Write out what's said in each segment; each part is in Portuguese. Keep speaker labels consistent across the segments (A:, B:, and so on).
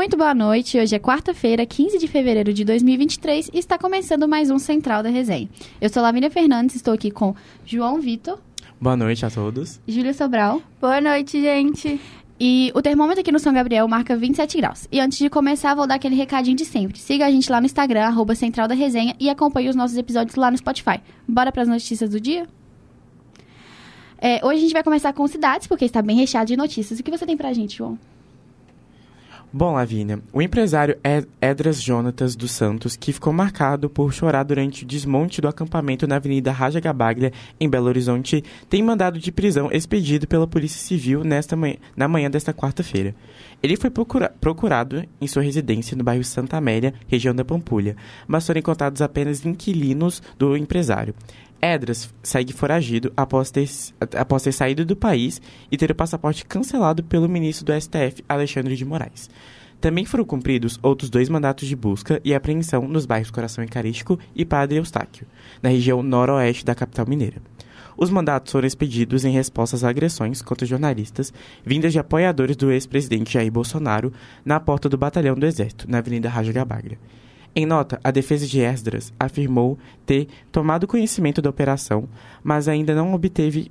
A: Muito boa noite. Hoje é quarta-feira, 15 de fevereiro de 2023 e está começando mais um Central da Resenha. Eu sou Lavínia Fernandes, estou aqui com João Vitor.
B: Boa noite a todos.
A: Júlia Sobral.
C: Boa noite, gente.
A: E o termômetro aqui no São Gabriel marca 27 graus. E antes de começar, vou dar aquele recadinho de sempre. Siga a gente lá no Instagram, arroba Central da Resenha, e acompanhe os nossos episódios lá no Spotify. Bora para as notícias do dia? É, hoje a gente vai começar com cidades, porque está bem recheado de notícias. O que você tem pra gente, João?
B: Bom, Lavínia, o empresário Edras Jonatas dos Santos, que ficou marcado por chorar durante o desmonte do acampamento na Avenida Raja Gabaglia, em Belo Horizonte, tem mandado de prisão expedido pela Polícia Civil nesta manhã, na manhã desta quarta-feira. Ele foi procura procurado em sua residência no bairro Santa Amélia, região da Pampulha, mas foram encontrados apenas inquilinos do empresário. Edras segue foragido após ter, após ter saído do país e ter o passaporte cancelado pelo ministro do STF, Alexandre de Moraes. Também foram cumpridos outros dois mandatos de busca e apreensão nos bairros Coração Eucarístico e Padre Eustáquio, na região noroeste da capital mineira. Os mandatos foram expedidos em resposta às agressões contra jornalistas vindas de apoiadores do ex-presidente Jair Bolsonaro na porta do batalhão do Exército, na Avenida Raja Gabaglia. Em nota, a defesa de Esdras afirmou ter tomado conhecimento da operação, mas ainda não obteve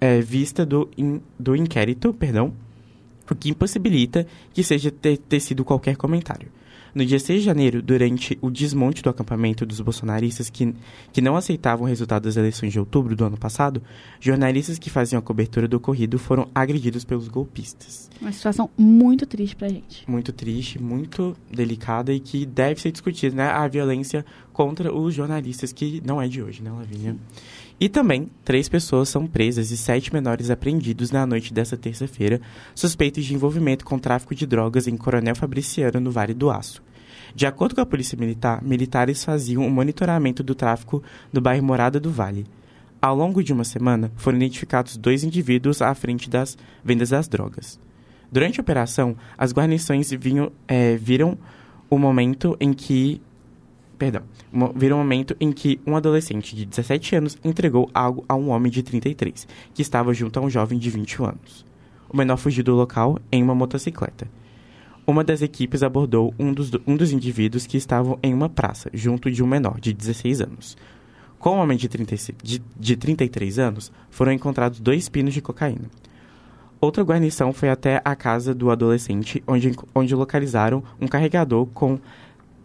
B: é, vista do, in, do inquérito, perdão, o que impossibilita que seja ter, tecido qualquer comentário. No dia 6 de janeiro, durante o desmonte do acampamento dos bolsonaristas que, que não aceitavam o resultado das eleições de outubro do ano passado, jornalistas que faziam a cobertura do ocorrido foram agredidos pelos golpistas.
A: Uma situação muito triste pra gente.
B: Muito triste, muito delicada e que deve ser discutida, né? A violência contra os jornalistas, que não é de hoje, né, Lavínia? E também, três pessoas são presas e sete menores apreendidos na noite desta terça-feira, suspeitos de envolvimento com tráfico de drogas em Coronel Fabriciano, no Vale do Aço. De acordo com a Polícia Militar, militares faziam o um monitoramento do tráfico no bairro Morada do Vale. Ao longo de uma semana, foram identificados dois indivíduos à frente das vendas das drogas. Durante a operação, as guarnições vinham, é, viram o momento em que perdão, virou um momento em que um adolescente de 17 anos entregou algo a um homem de 33, que estava junto a um jovem de 21 anos. O menor fugiu do local em uma motocicleta. Uma das equipes abordou um dos, um dos indivíduos que estavam em uma praça, junto de um menor de 16 anos. Com o homem de, 36, de, de 33 anos, foram encontrados dois pinos de cocaína. Outra guarnição foi até a casa do adolescente, onde, onde localizaram um carregador com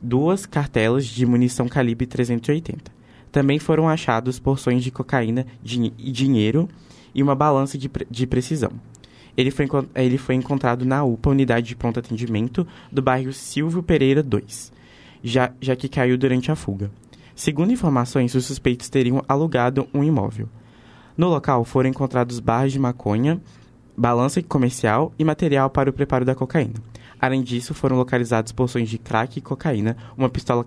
B: duas cartelas de munição calibre 380. Também foram achados porções de cocaína e dinheiro e uma balança de, pre de precisão. Ele foi, ele foi encontrado na UPA, unidade de pronto atendimento, do bairro Silvio Pereira 2, já, já que caiu durante a fuga. Segundo informações, os suspeitos teriam alugado um imóvel. No local foram encontrados barras de maconha, balança comercial e material para o preparo da cocaína. Além disso, foram localizados porções de crack e cocaína, uma pistola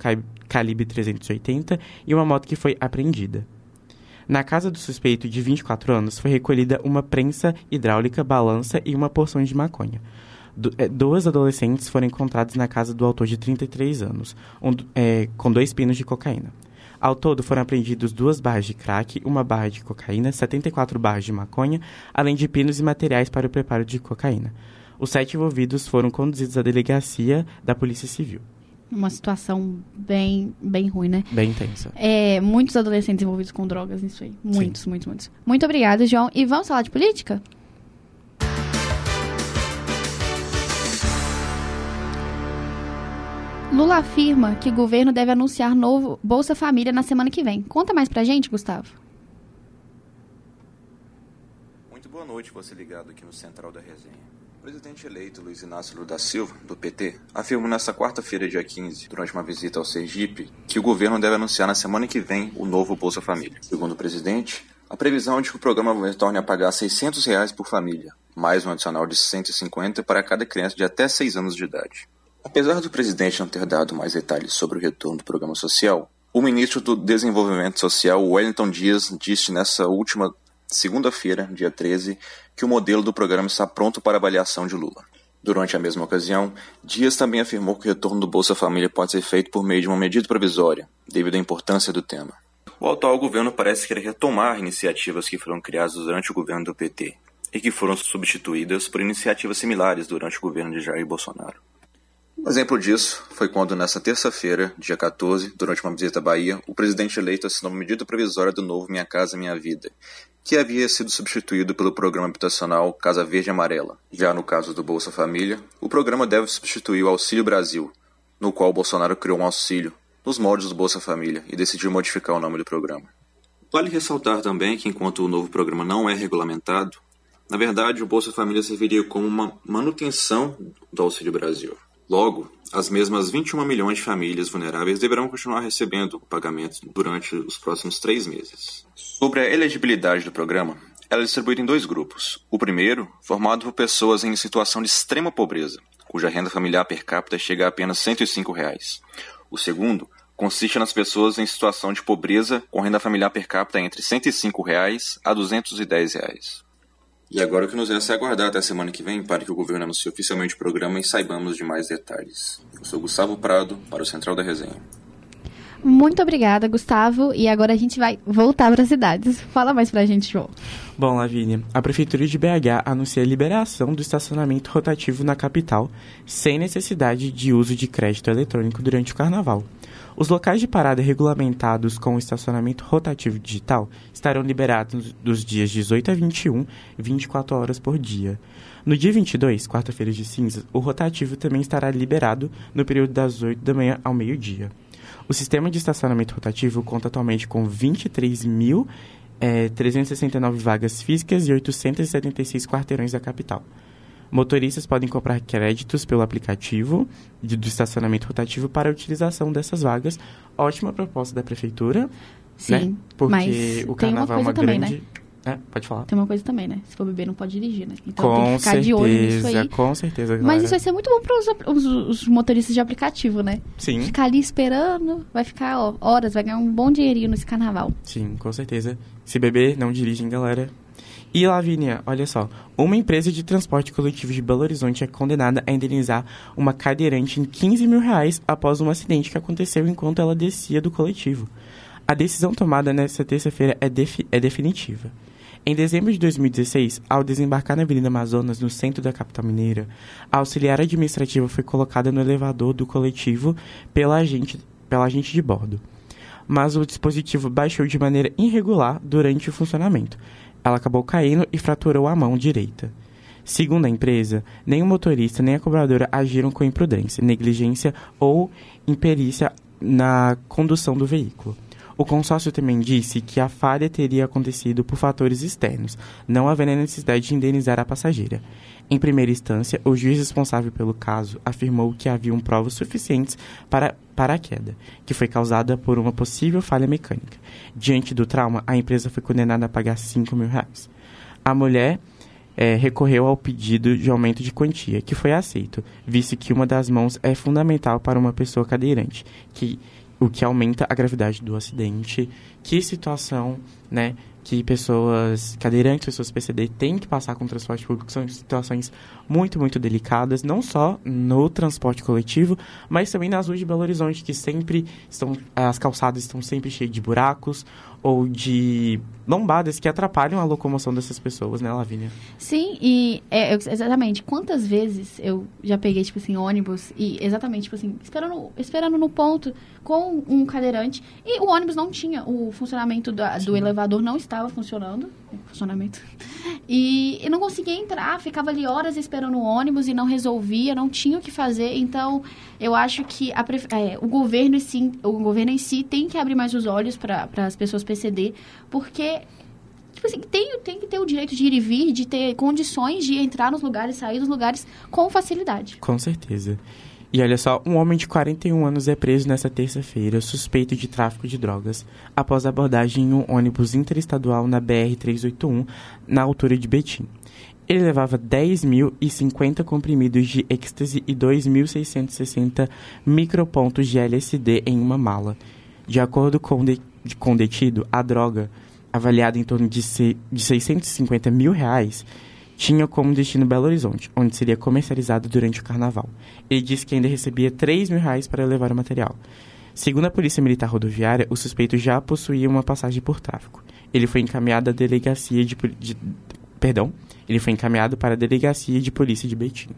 B: calibre 380 e uma moto que foi apreendida. Na casa do suspeito, de 24 anos, foi recolhida uma prensa hidráulica, balança e uma porção de maconha. Du é, duas adolescentes foram encontradas na casa do autor de 33 anos, um, é, com dois pinos de cocaína. Ao todo, foram apreendidos duas barras de crack, uma barra de cocaína, 74 barras de maconha, além de pinos e materiais para o preparo de cocaína. Os sete envolvidos foram conduzidos à delegacia da Polícia Civil.
A: Uma situação bem, bem ruim, né?
B: Bem intensa.
A: É, muitos adolescentes envolvidos com drogas nisso aí. Muitos, Sim. muitos, muitos. Muito obrigada, João. E vamos falar de política? Lula afirma que o governo deve anunciar novo Bolsa Família na semana que vem. Conta mais pra gente, Gustavo.
D: Muito boa noite, você ligado aqui no Central da Resenha. Presidente eleito Luiz Inácio Lula da Silva, do PT, afirmou nesta quarta-feira, dia 15, durante uma visita ao Sergipe, que o governo deve anunciar na semana que vem o novo Bolsa Família. Segundo o presidente, a previsão é de que o programa retorne a pagar 600 reais por família, mais um adicional de 150 para cada criança de até 6 anos de idade. Apesar do presidente não ter dado mais detalhes sobre o retorno do programa social, o ministro do Desenvolvimento Social, Wellington Dias, disse nessa última segunda-feira, dia 13, que o modelo do programa está pronto para avaliação de Lula. Durante a mesma ocasião, Dias também afirmou que o retorno do Bolsa Família pode ser feito por meio de uma medida provisória, devido à importância do tema. O atual governo parece querer retomar iniciativas que foram criadas durante o governo do PT e que foram substituídas por iniciativas similares durante o governo de Jair Bolsonaro. Um exemplo disso foi quando, nessa terça-feira, dia 14, durante uma visita à Bahia, o presidente eleito assinou uma medida provisória do novo Minha Casa Minha Vida, que havia sido substituído pelo programa habitacional Casa Verde e Amarela. Já no caso do Bolsa Família, o programa deve substituir o Auxílio Brasil, no qual Bolsonaro criou um auxílio, nos moldes do Bolsa Família, e decidiu modificar o nome do programa. Vale ressaltar também que, enquanto o novo programa não é regulamentado, na verdade o Bolsa Família serviria como uma manutenção do Auxílio Brasil. Logo, as mesmas 21 milhões de famílias vulneráveis deverão continuar recebendo o pagamento durante os próximos três meses. Sobre a elegibilidade do programa, ela é distribuída em dois grupos. O primeiro, formado por pessoas em situação de extrema pobreza, cuja renda familiar per capita chega a apenas 105 reais. O segundo, consiste nas pessoas em situação de pobreza com renda familiar per capita entre 105 reais a 210 reais. E agora o que nos resta é aguardar até a semana que vem para que o governo anuncie oficialmente o programa e saibamos de mais detalhes. Eu sou Gustavo Prado, para o Central da Resenha.
A: Muito obrigada, Gustavo. E agora a gente vai voltar para as cidades. Fala mais para a gente, João.
B: Bom, Lavínia, a Prefeitura de BH anuncia a liberação do estacionamento rotativo na capital, sem necessidade de uso de crédito eletrônico durante o carnaval. Os locais de parada regulamentados com estacionamento rotativo digital estarão liberados dos dias 18 a 21, 24 horas por dia. No dia 22, quarta-feira de cinzas, o rotativo também estará liberado no período das 8 da manhã ao meio-dia. O sistema de estacionamento rotativo conta atualmente com 23.369 é, vagas físicas e 876 quarteirões da capital. Motoristas podem comprar créditos pelo aplicativo de, do estacionamento rotativo para a utilização dessas vagas. Ótima proposta da prefeitura. Né?
A: Sim,
B: né? Porque o carnaval é uma também, grande. Né? É, pode falar.
A: Tem uma coisa também, né? Se for beber, não pode dirigir, né? Então
B: com
A: tem que ficar
B: certeza,
A: de olho nisso aí.
B: Com certeza.
A: Mas isso vai ser muito bom para os, os, motoristas de aplicativo, né?
B: Sim.
A: Ficar ali esperando, vai ficar ó, horas, vai ganhar um bom dinheirinho nesse carnaval.
B: Sim, com certeza. Se beber, não dirigem, galera. E Lavínia, olha só, uma empresa de transporte coletivo de Belo Horizonte é condenada a indenizar uma cadeirante em 15 mil reais após um acidente que aconteceu enquanto ela descia do coletivo. A decisão tomada nesta terça-feira é, defi é definitiva. Em dezembro de 2016, ao desembarcar na Avenida Amazonas, no centro da capital mineira, a auxiliar administrativa foi colocada no elevador do coletivo pela agente, pela agente de bordo. Mas o dispositivo baixou de maneira irregular durante o funcionamento, ela acabou caindo e fraturou a mão direita. Segundo a empresa, nem o motorista nem a cobradora agiram com imprudência, negligência ou imperícia na condução do veículo. O consórcio também disse que a falha teria acontecido por fatores externos, não havendo necessidade de indenizar a passageira. Em primeira instância, o juiz responsável pelo caso afirmou que haviam provas suficientes para, para a queda, que foi causada por uma possível falha mecânica. Diante do trauma, a empresa foi condenada a pagar 5 mil reais. A mulher é, recorreu ao pedido de aumento de quantia, que foi aceito, visto que uma das mãos é fundamental para uma pessoa cadeirante, que, o que aumenta a gravidade do acidente. Que situação, né? Que pessoas cadeirantes, pessoas PCD têm que passar com o transporte público, são situações muito, muito delicadas, não só no transporte coletivo, mas também nas ruas de Belo Horizonte, que sempre estão, as calçadas estão sempre cheias de buracos ou de lombadas que atrapalham a locomoção dessas pessoas, né, Lavínia?
A: Sim, e é, exatamente. Quantas vezes eu já peguei, tipo assim, ônibus e exatamente, tipo assim, esperando, esperando no ponto com um cadeirante e o ônibus não tinha, o funcionamento do, do elevador não estava funcionando, funcionamento, e eu não conseguia entrar, ficava ali horas esperando o ônibus e não resolvia, não tinha o que fazer, então eu acho que a, é, o governo em si, o governo em si tem que abrir mais os olhos para as pessoas PCD, porque tipo assim, tem, tem que ter o direito de ir e vir, de ter condições de entrar nos lugares, sair dos lugares com facilidade.
B: Com certeza. E olha só, um homem de 41 anos é preso nesta terça-feira, suspeito de tráfico de drogas, após abordagem em um ônibus interestadual na BR-381, na altura de Betim. Ele levava 10.050 comprimidos de êxtase e 2.660 micropontos de LSD em uma mala. De acordo com, de, com o detido, a droga, avaliada em torno de, se, de 650 mil reais, tinha como destino Belo Horizonte, onde seria comercializado durante o carnaval. Ele disse que ainda recebia 3 mil reais para levar o material. Segundo a Polícia Militar Rodoviária, o suspeito já possuía uma passagem por tráfico. Ele foi encaminhado à delegacia de, de perdão, ele foi encaminhado para a delegacia de polícia de Betim.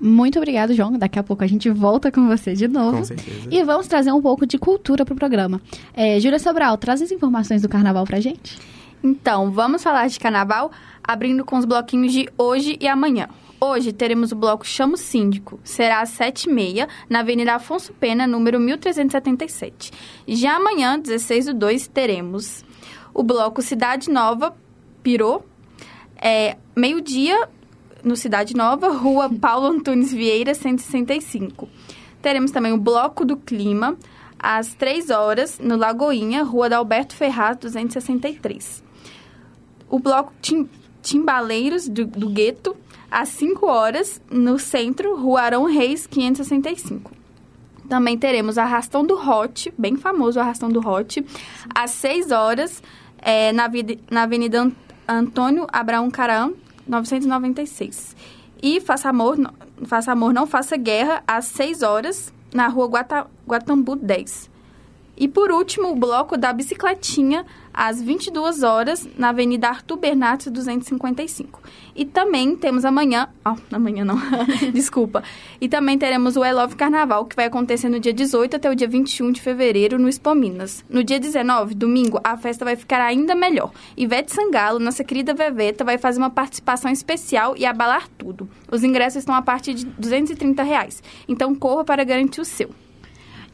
A: Muito obrigado, João. Daqui a pouco a gente volta com você de novo.
B: Com certeza.
A: E vamos trazer um pouco de cultura pro programa. É, Júlia Sobral, traz as informações do carnaval pra gente.
C: Então, vamos falar de carnaval, abrindo com os bloquinhos de hoje e amanhã. Hoje teremos o bloco Chamo Síndico. Será às 7h30, na Avenida Afonso Pena, número 1377. Já amanhã, 16 do 2, teremos o bloco Cidade Nova, Pirô. É, Meio-dia, no Cidade Nova, Rua Paulo Antunes Vieira, 165. Teremos também o Bloco do Clima, às 3 horas, no Lagoinha, Rua da Alberto Ferraz, 263. O Bloco Tim, Timbaleiros do, do Gueto, às 5 horas, no centro, Rua Arão Reis, 565. Também teremos Arrastão do Hot, bem famoso Arrastão do Hot, às 6 horas, é, na, na Avenida Ant- Antônio Abraão Caram, 996. E Faça Amor, Faça Amor Não Faça Guerra, às 6 horas, na Rua Guata, Guatambu 10. E por último, o bloco da bicicletinha, às 22 horas, na Avenida Arthur Bernardes, 255. E também temos amanhã... Ó, amanhã não, desculpa. E também teremos o I Love Carnaval, que vai acontecer no dia 18 até o dia 21 de fevereiro, no Expo Minas. No dia 19, domingo, a festa vai ficar ainda melhor. Ivete Sangalo, nossa querida Veveta, vai fazer uma participação especial e abalar tudo. Os ingressos estão a partir de 230 reais. Então corra para garantir o seu.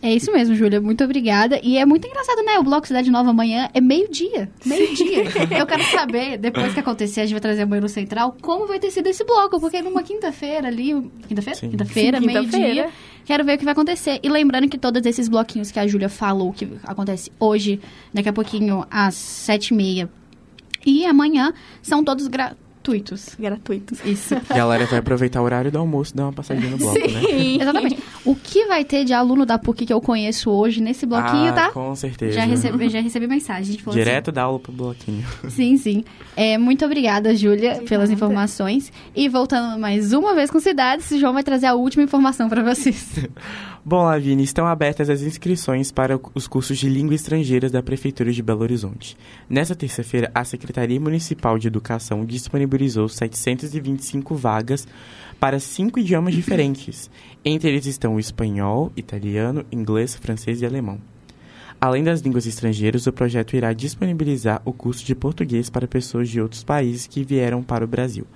A: É isso mesmo, Júlia. Muito obrigada. E é muito engraçado, né? O Bloco Cidade Nova amanhã é meio-dia. Meio-dia. Eu quero saber, depois que acontecer, a gente vai trazer amanhã no Central, como vai ter sido esse bloco. Porque numa quinta-feira ali... Quinta-feira?
B: Sim.
A: Quinta-feira,
C: Sim,
A: meio-dia. Quero ver o que vai acontecer. E lembrando que todos esses bloquinhos que a Júlia falou, que acontece hoje, daqui a pouquinho, às sete e meia, e amanhã, são todos gratuitos.
C: Gratuitos.
A: Isso.
B: A galera vai aproveitar o horário do almoço e dar uma passadinha no bloco, né?
A: Exatamente. O que vai ter de aluno da PUC que eu conheço hoje nesse bloquinho,
B: ah,
A: tá?
B: Com certeza.
A: Já recebi, já recebi mensagem. A gente falou
B: Direto da aula pro bloquinho.
A: assim, sim, sim. É, muito obrigada, Júlia, pelas informações. E voltando mais uma vez com cidades, o João vai trazer a última informação para vocês.
B: Bom, Lavine, estão abertas as inscrições para os cursos de língua estrangeira da Prefeitura de Belo Horizonte. Nessa terça-feira, a Secretaria Municipal de Educação disponibilizou 725 vagas para cinco idiomas diferentes. Entre eles estão o espanhol, italiano, inglês, francês e alemão. Além das línguas estrangeiras, o projeto irá disponibilizar o curso de português para pessoas de outros países que vieram para o Brasil.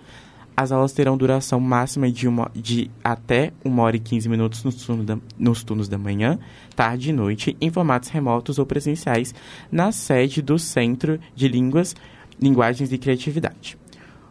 B: As aulas terão duração máxima de, uma, de até 1 hora e 15 minutos nos turnos, da, nos turnos da manhã, tarde e noite, em formatos remotos ou presenciais, na sede do Centro de Línguas, Linguagens e Criatividade.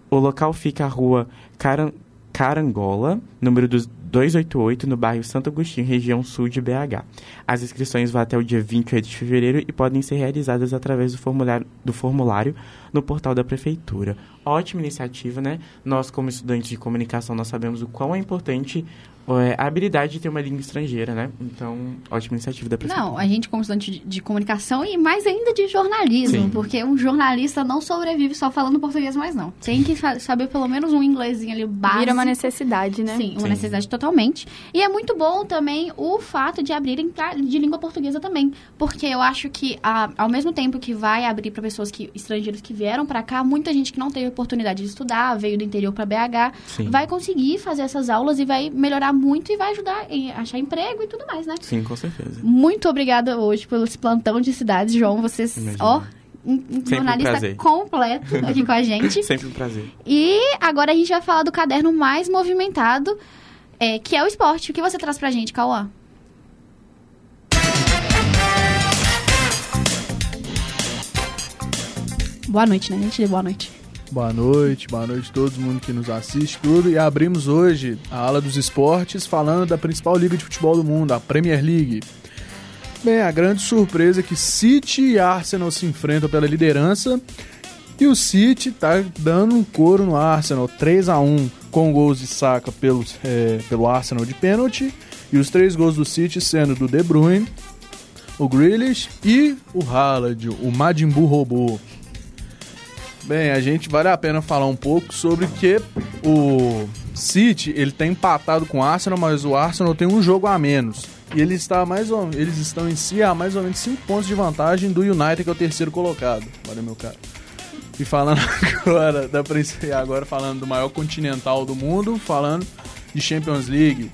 B: O local fica à rua Caran, Carangola, número dos 288, no bairro Santo Agostinho, região sul de BH. As inscrições vão até o dia 28 de fevereiro e podem ser realizadas através do formulário, do formulário no portal da prefeitura. Ótima iniciativa, né? Nós, como estudantes de comunicação, nós sabemos o quão é importante é, a habilidade de ter uma língua estrangeira, né? Então, ótima iniciativa da prefeitura.
A: Não, a gente como estudante de, de comunicação e mais ainda de jornalismo,
B: Sim.
A: porque um jornalista não sobrevive só falando português mais não. Tem que saber pelo menos um inglesinho ali básico.
C: Vira uma necessidade, né?
A: Sim, uma
B: Sim.
A: necessidade totalmente. E é muito bom também o fato de abrirem pra- de língua portuguesa também. Porque eu acho que, a- ao mesmo tempo que vai abrir para pessoas que, estrangeiros que vieram para cá, muita gente que não teve oportunidade de estudar, veio do interior para BH,
B: Sim.
A: vai conseguir fazer essas aulas e vai melhorar muito e vai ajudar em achar emprego e tudo mais, né?
B: Sim, com certeza.
A: Muito obrigada hoje pelo esse plantão de cidades, João. Vocês,
B: Imagina.
A: ó, um, um
B: um
A: jornalista
B: prazer.
A: completo aqui com a gente.
B: Sempre um prazer.
A: E agora a gente vai falar do caderno mais movimentado, é, que é o esporte. O que você traz pra gente, Cauã? Boa noite, né, gente? Boa noite.
E: Boa noite, boa noite a todo mundo que nos assiste, tudo. E abrimos hoje a ala dos esportes falando da principal liga de futebol do mundo, a Premier League. Bem, a grande surpresa é que City e Arsenal se enfrentam pela liderança e o City tá dando um couro no Arsenal, 3 a 1 com gols de saca pelo, é, pelo Arsenal de pênalti e os três gols do City sendo do De Bruyne, o Grealish e o Haaland, o Majin Buu robô. Bem, a gente vale a pena falar um pouco sobre que o City ele tá empatado com o Arsenal, mas o Arsenal tem um jogo a menos. E ele está mais ou, eles estão em si a mais ou menos 5 pontos de vantagem do United, que é o terceiro colocado. Olha, meu cara. E falando agora da princi- agora falando do maior continental do mundo, falando de Champions League.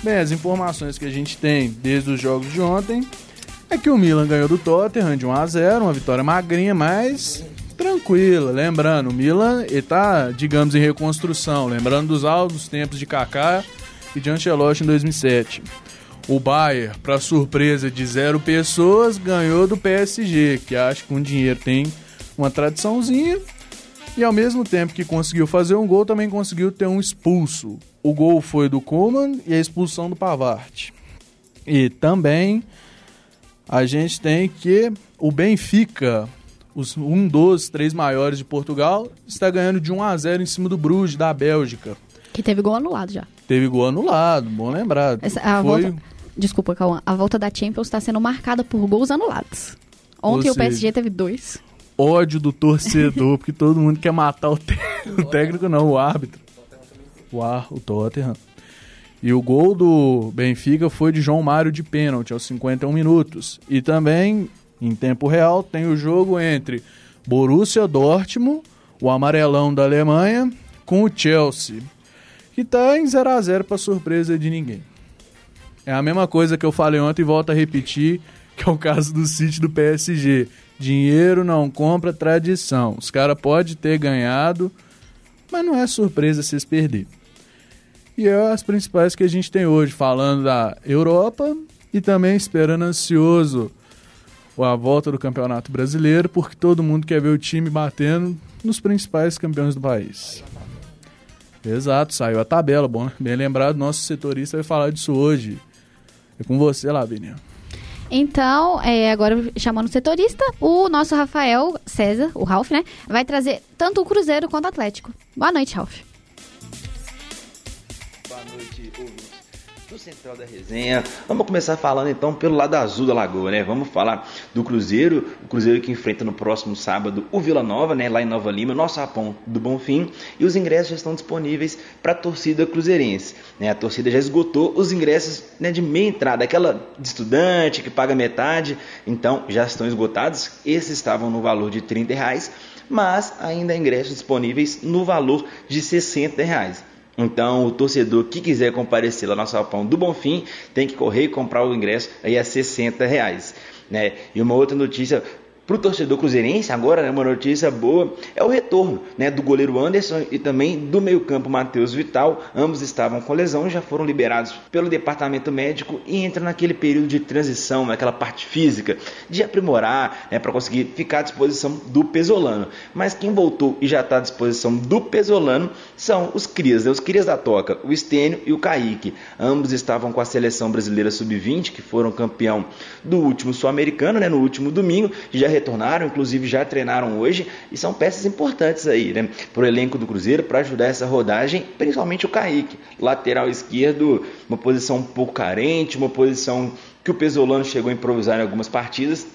E: Bem, as informações que a gente tem desde os jogos de ontem é que o Milan ganhou do Tottenham de 1 a 0, uma vitória magrinha, mas tranquila. Lembrando, o Milan está, digamos, em reconstrução, lembrando dos altos tempos de Kaká e de Ancelotti em 2007. O Bayern, para surpresa de zero pessoas, ganhou do PSG, que acho que com dinheiro tem uma tradiçãozinha. E ao mesmo tempo que conseguiu fazer um gol, também conseguiu ter um expulso. O gol foi do Koeman e a expulsão do Pavard. E também a gente tem que o Benfica, os, um dos três maiores de Portugal, está ganhando de 1 a 0 em cima do Bruges, da Bélgica.
A: Que teve gol anulado já.
E: Teve gol anulado, bom lembrar.
A: Essa, a
E: Foi...
A: volta, desculpa, Cauã. A volta da Champions está sendo marcada por gols anulados. Ontem
E: Ou
A: o PSG
E: seja,
A: teve dois.
E: ódio do torcedor, porque todo mundo quer matar o, té- o técnico, não, o árbitro. O, ar, o Tottenham. E o gol do Benfica foi de João Mário de pênalti aos 51 minutos. E também, em tempo real, tem o jogo entre Borussia Dortmund, o amarelão da Alemanha, com o Chelsea, que está em 0 a 0 para surpresa de ninguém. É a mesma coisa que eu falei ontem e volto a repetir, que é o caso do City do PSG. Dinheiro não compra tradição. Os caras podem ter ganhado, mas não é surpresa se eles perder. E é as principais que a gente tem hoje, falando da Europa e também esperando ansioso a volta do Campeonato Brasileiro, porque todo mundo quer ver o time batendo nos principais campeões do país. Exato, saiu a tabela, bom, né? bem lembrado, nosso setorista vai falar disso hoje. É com você lá, Beninha.
A: Então, é, agora chamando o setorista, o nosso Rafael César, o Ralf, né? Vai trazer tanto o Cruzeiro quanto o Atlético. Boa noite, Ralf.
F: Do Central da Resenha. Vamos começar falando então pelo lado azul da Lagoa, né? Vamos falar do Cruzeiro, o Cruzeiro que enfrenta no próximo sábado o Vila Nova, né? Lá em Nova Lima, nosso Rapão do Bonfim. E os ingressos já estão disponíveis para a torcida cruzeirense. Né? A torcida já esgotou os ingressos né, de meia entrada, aquela de estudante que paga metade, então já estão esgotados. Esses estavam no valor de 30 reais, mas ainda há ingressos disponíveis no valor de 60 reais. Então, o torcedor que quiser comparecer lá no Salpão do Bonfim tem que correr e comprar o ingresso aí a 60 reais. Né? E uma outra notícia para o torcedor cruzeirense, agora né, uma notícia boa, é o retorno né, do goleiro Anderson e também do meio-campo Matheus Vital. Ambos estavam com lesão, já foram liberados pelo departamento médico e entram naquele período de transição, naquela parte física, de aprimorar né, para conseguir ficar à disposição do Pesolano. Mas quem voltou e já está à disposição do Pesolano são os Crias, né, os Crias da Toca, o Estênio e o Kaique. Ambos estavam com a seleção brasileira sub-20, que foram campeão do último sul-americano, né, no último domingo, já retornaram, inclusive já treinaram hoje e são peças importantes aí, né, para o elenco do Cruzeiro para ajudar essa rodagem, principalmente o Kaique, lateral esquerdo, uma posição um pouco carente, uma posição que o Pesolano chegou a improvisar em algumas partidas.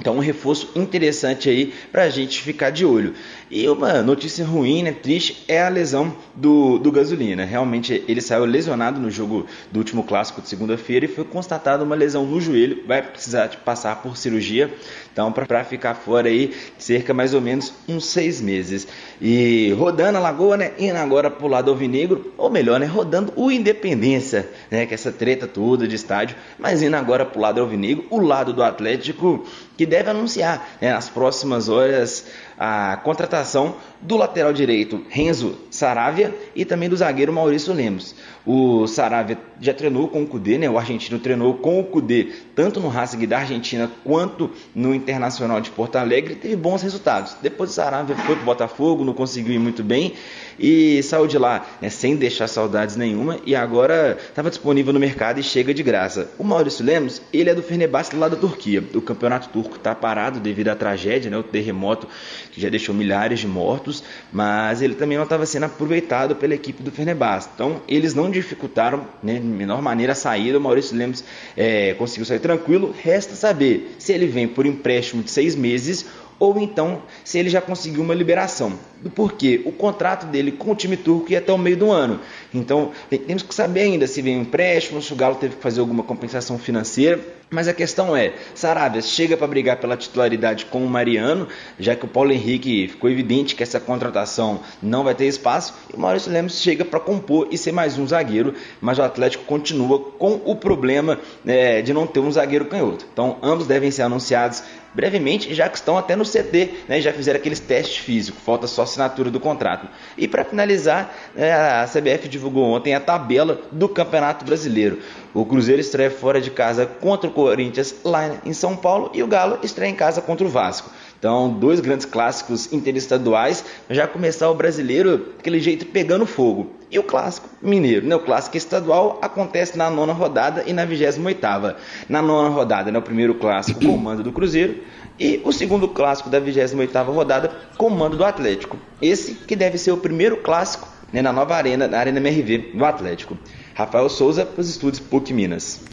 F: Então, um reforço interessante aí para a gente ficar de olho. E uma notícia ruim, né, triste, é a lesão do, do Gasolina. Realmente, ele saiu lesionado no jogo do último clássico de segunda-feira e foi constatada uma lesão no joelho. Vai precisar de passar por cirurgia. Então, para ficar fora aí, cerca mais ou menos uns seis meses. E rodando a Lagoa, né, indo agora para o lado alvinegro, ou melhor, né, rodando o Independência, né, que é essa treta toda de estádio, mas indo agora para o lado alvinegro, o lado do Atlético, que deve anunciar né, nas próximas horas a contratação do lateral direito Renzo Saravia e também do zagueiro Maurício Lemos. O Saravia já treinou com o Cudê, né? O argentino treinou com o Cudê tanto no Racing da Argentina quanto no Internacional de Porto Alegre teve bons resultados. Depois o Saravia foi para o Botafogo, não conseguiu ir muito bem e saiu de lá né, sem deixar saudades nenhuma e agora estava disponível no mercado e chega de graça. O Maurício Lemos, ele é do Fenerbahçe lá da Turquia. O campeonato turco está parado devido à tragédia, né, o terremoto que já deixou milhares de mortos, mas ele também não estava sendo aproveitado pela equipe do Fenerbahçe. Então eles não dificultaram né, de menor maneira a saída. O Maurício Lemos é, conseguiu sair tranquilo. Resta saber se ele vem por empréstimo de seis meses ou então se ele já conseguiu uma liberação. Do porquê? O contrato dele com o time turco ia até o meio do ano. Então, temos que saber ainda se vem um empréstimo, se o Galo teve que fazer alguma compensação financeira. Mas a questão é, Sarabia chega para brigar pela titularidade com o Mariano, já que o Paulo Henrique ficou evidente que essa contratação não vai ter espaço, e o Maurício Lemos chega para compor e ser mais um zagueiro, mas o Atlético continua com o problema é, de não ter um zagueiro canhoto. Então, ambos devem ser anunciados brevemente, já que estão até no CT, né, já fizeram aqueles testes físicos, falta só assinatura do contrato. E para finalizar, é, a CBF divulgou ontem a tabela do Campeonato Brasileiro. O Cruzeiro estreia fora de casa contra o Corinthians lá em São Paulo e o Galo estreia em casa contra o Vasco. Então, dois grandes clássicos interestaduais, já começar o brasileiro daquele jeito pegando fogo. E o clássico mineiro, né? O clássico estadual acontece na nona rodada e na vigésima oitava. Na nona rodada, né? O primeiro clássico, comando do Cruzeiro. E o segundo clássico da vigésima oitava rodada, comando do Atlético. Esse que deve ser o primeiro clássico né, na nova arena, na Arena MRV do Atlético. Rafael Souza, para os estúdios PUC Minas.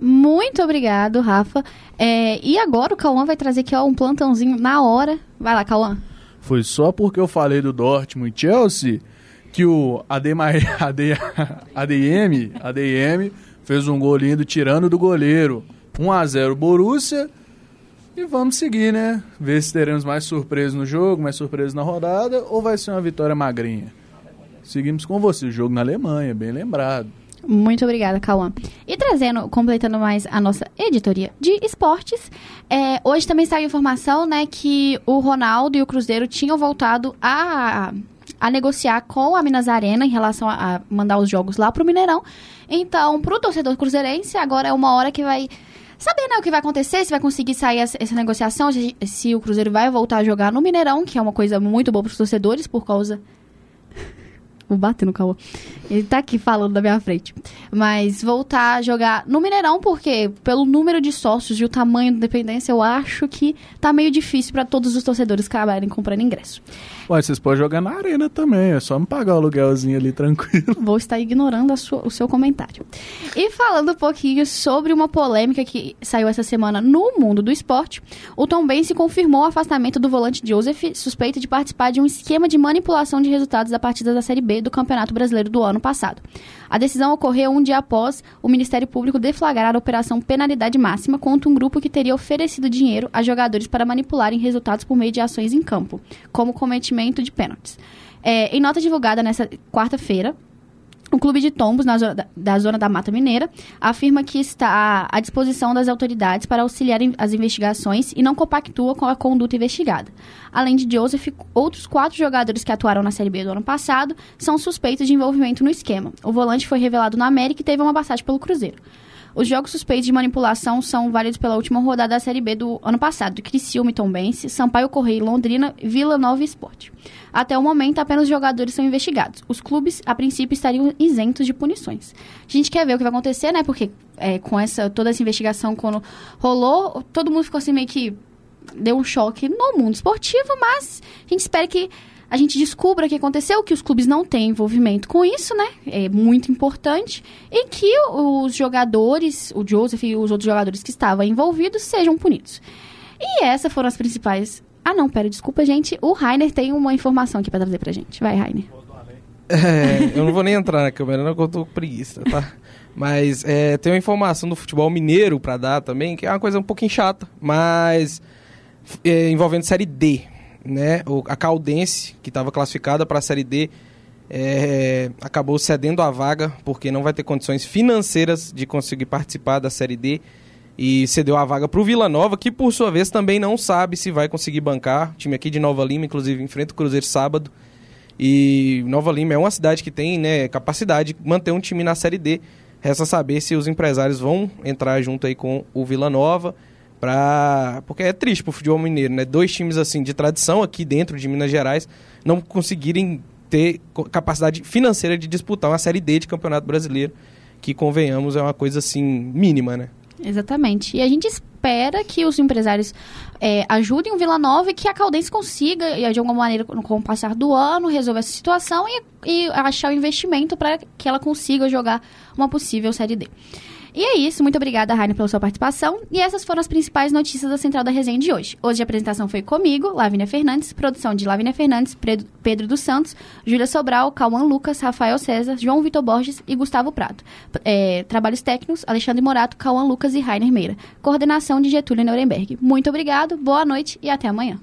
A: Muito obrigado, Rafa. É, e agora o Cauã vai trazer aqui ó, um plantãozinho na hora. Vai lá, Cauã.
E: Foi só porque eu falei do Dortmund e Chelsea que o ADM, ADM, ADM fez um gol lindo tirando do goleiro. 1 a 0 Borussia. E vamos seguir, né? Ver se teremos mais surpresas no jogo, mais surpresas na rodada, ou vai ser uma vitória magrinha. Seguimos com você, o jogo na Alemanha, bem lembrado.
A: Muito obrigada, Cauã. E trazendo, completando mais a nossa editoria de esportes, é, hoje também saiu informação, né, que o Ronaldo e o Cruzeiro tinham voltado a, a negociar com a Minas Arena em relação a, mandar os jogos lá pro Mineirão. Então, pro torcedor cruzeirense, agora é uma hora que vai saber né, o que vai acontecer, se vai conseguir sair essa, essa negociação, se, se, o Cruzeiro vai voltar a jogar no Mineirão, que é uma coisa muito boa para os torcedores, por causa Vou bater no Cauã. Ele tá aqui falando na minha frente. Mas voltar a jogar no Mineirão, porque pelo número de sócios e o tamanho da dependência, eu acho que tá meio difícil para todos os torcedores acabarem comprando ingresso.
E: Ué, vocês podem jogar na arena também, é só me pagar o aluguelzinho ali tranquilo.
A: Vou estar ignorando sua, o seu comentário. E falando um pouquinho sobre uma polêmica que saiu essa semana no mundo do esporte, o Tom Bense confirmou o afastamento do volante Joseph, suspeito de participar de um esquema de manipulação de resultados da partida da Série B do Campeonato Brasileiro do ano passado. A decisão ocorreu um dia após o Ministério Público deflagrar a operação Penalidade Máxima contra um grupo que teria oferecido dinheiro a jogadores para manipularem resultados por meio de ações em campo, como cometimento de pênaltis. É, em nota divulgada nesta quarta-feira, o Clube de Tombos, zona da, da, Zona da Mata Mineira, afirma que está à disposição das autoridades para auxiliar as investigações e não compactua com a conduta investigada. Além de Joseph, outros quatro jogadores que atuaram na Série B do ano passado são suspeitos de envolvimento no esquema. O volante foi revelado no América e teve uma passagem pelo Cruzeiro. Os jogos suspeitos de manipulação são válidos pela última rodada da Série B do ano passado, Criciúma e Tombense, Sampaio Correia e Londrina, Vila Nova e Esporte. Até o momento, apenas os jogadores são investigados. Os clubes, a princípio, estariam isentos de punições. A gente quer ver o que vai acontecer, né? Porque é, com essa toda essa investigação, quando rolou, todo mundo ficou assim meio que deu um choque no mundo esportivo, mas a gente espera que a gente descubra o que aconteceu, que os clubes não têm envolvimento com isso, né? É muito importante. E que os jogadores, o Joseph e os outros jogadores que estavam envolvidos, sejam punidos. E essas foram as principais. Ah, não, pera, desculpa, gente. O Rainer tem uma informação aqui para trazer pra gente. Vai, Rainer.
G: É, eu não vou nem entrar na câmera, não, que eu tô com preguiça, tá? Mas é, tem uma informação do futebol mineiro para dar também, que é uma coisa um pouquinho chata, mas é, envolvendo Série D né, a Caldense, que estava classificada para a Série D, é, acabou cedendo a vaga porque não vai ter condições financeiras de conseguir participar da Série D e cedeu a vaga para o Vila Nova, que por sua vez também não sabe se vai conseguir bancar. O time aqui de Nova Lima, inclusive, enfrenta o Cruzeiro sábado. E Nova Lima é uma cidade que tem né, capacidade de manter um time na Série D. Resta saber se os empresários vão entrar junto aí com o Vila Nova Pra... Porque é triste pro futebol mineiro, né? Dois times assim de tradição aqui dentro de Minas Gerais não conseguirem ter capacidade financeira de disputar uma Série D de Campeonato Brasileiro, que convenhamos é uma coisa assim mínima, né?
A: Exatamente. E a gente espera que os empresários é, ajudem o Vila Nova e que a Caldense consiga, de alguma maneira, com o passar do ano, resolver essa situação e, e achar o investimento para que ela consiga jogar uma possível Série D. E é isso, muito obrigada, Rainer, pela sua participação. E essas foram as principais notícias da Central da Resenha de hoje. Hoje a apresentação foi comigo, Lavínia Fernandes, produção de Lavínia Fernandes, Pedro dos Santos, Júlia Sobral, Cauã Lucas, Rafael César, João Vitor Borges e Gustavo Prato. É, trabalhos técnicos, Alexandre Morato, Cauã Lucas e Rainer Meira. Coordenação de Getúlio Nuremberg. Muito obrigado, boa noite e até amanhã.